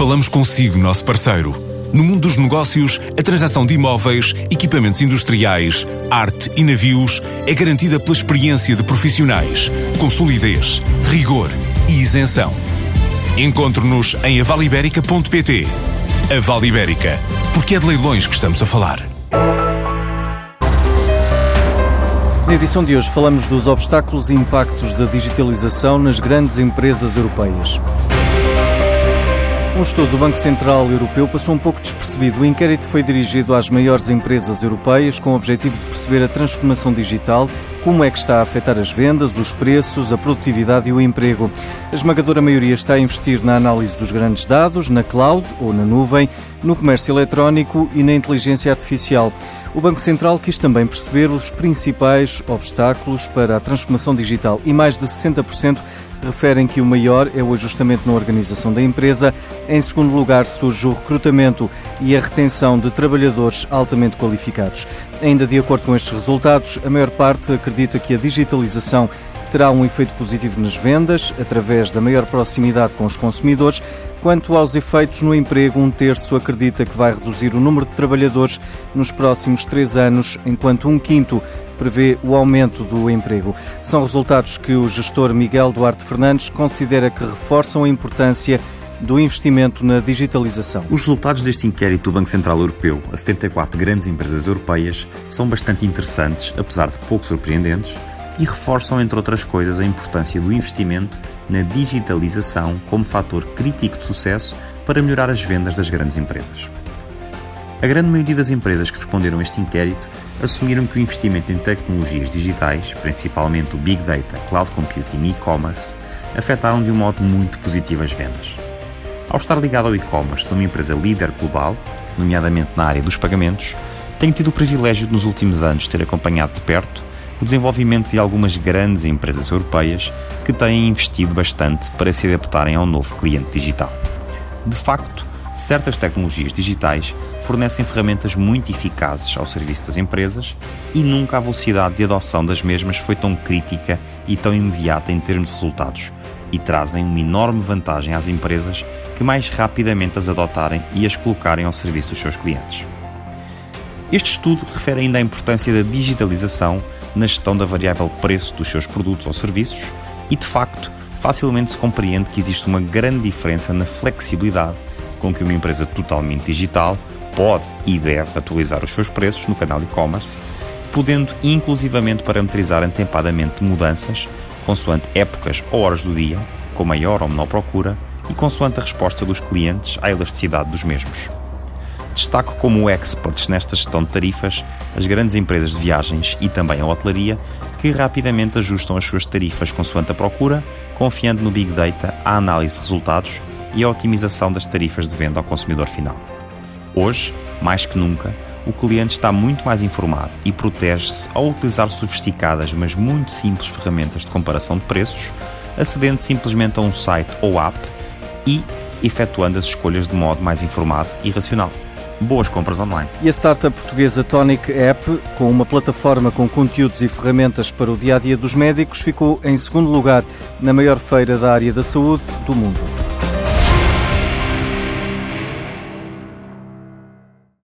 Falamos consigo, nosso parceiro. No mundo dos negócios, a transação de imóveis, equipamentos industriais, arte e navios é garantida pela experiência de profissionais, com solidez, rigor e isenção. Encontre-nos em avaliberica.pt. A Vale Ibérica, porque é de leilões que estamos a falar. Na edição de hoje falamos dos obstáculos e impactos da digitalização nas grandes empresas europeias. Um estudo do Banco Central Europeu passou um pouco despercebido. O inquérito foi dirigido às maiores empresas europeias com o objetivo de perceber a transformação digital, como é que está a afetar as vendas, os preços, a produtividade e o emprego. A esmagadora maioria está a investir na análise dos grandes dados, na cloud ou na nuvem, no comércio eletrónico e na inteligência artificial. O Banco Central quis também perceber os principais obstáculos para a transformação digital e mais de 60% referem que o maior é o ajustamento na organização da empresa. Em segundo lugar, surge o recrutamento e a retenção de trabalhadores altamente qualificados. Ainda de acordo com estes resultados, a maior parte acredita que a digitalização terá um efeito positivo nas vendas, através da maior proximidade com os consumidores. Quanto aos efeitos no emprego, um terço acredita que vai reduzir o número de trabalhadores nos próximos três anos, enquanto um quinto prevê o aumento do emprego. São resultados que o gestor Miguel Duarte Fernandes considera que reforçam a importância do investimento na digitalização. Os resultados deste inquérito do Banco Central Europeu a 74 grandes empresas europeias são bastante interessantes, apesar de pouco surpreendentes, e reforçam, entre outras coisas, a importância do investimento na digitalização como fator crítico de sucesso para melhorar as vendas das grandes empresas. A grande maioria das empresas que responderam a este inquérito assumiram que o investimento em tecnologias digitais, principalmente o Big Data, Cloud Computing e e-commerce, afetaram de um modo muito positivo as vendas. Ao estar ligado ao e-commerce de uma empresa líder global, nomeadamente na área dos pagamentos, tenho tido o privilégio de nos últimos anos ter acompanhado de perto o desenvolvimento de algumas grandes empresas europeias que têm investido bastante para se adaptarem ao novo cliente digital. De facto, certas tecnologias digitais fornecem ferramentas muito eficazes ao serviço das empresas e nunca a velocidade de adoção das mesmas foi tão crítica e tão imediata em termos de resultados e trazem uma enorme vantagem às empresas que mais rapidamente as adotarem e as colocarem ao serviço dos seus clientes. Este estudo refere ainda à importância da digitalização na gestão da variável preço dos seus produtos ou serviços e, de facto, facilmente se compreende que existe uma grande diferença na flexibilidade com que uma empresa totalmente digital pode e deve atualizar os seus preços no canal e-commerce, podendo inclusivamente parametrizar antepadamente mudanças consoante épocas ou horas do dia, com maior ou menor procura e consoante a resposta dos clientes à elasticidade dos mesmos. Destaco como experts nesta gestão de tarifas as grandes empresas de viagens e também a hotelaria, que rapidamente ajustam as suas tarifas consoante a procura, confiando no Big Data, a análise de resultados e a otimização das tarifas de venda ao consumidor final. Hoje, mais que nunca, o cliente está muito mais informado e protege-se ao utilizar sofisticadas, mas muito simples ferramentas de comparação de preços, acedendo simplesmente a um site ou app e efetuando as escolhas de modo mais informado e racional. Boas compras online. E a startup portuguesa Tonic App, com uma plataforma com conteúdos e ferramentas para o dia a dia dos médicos, ficou em segundo lugar na maior feira da área da saúde do mundo.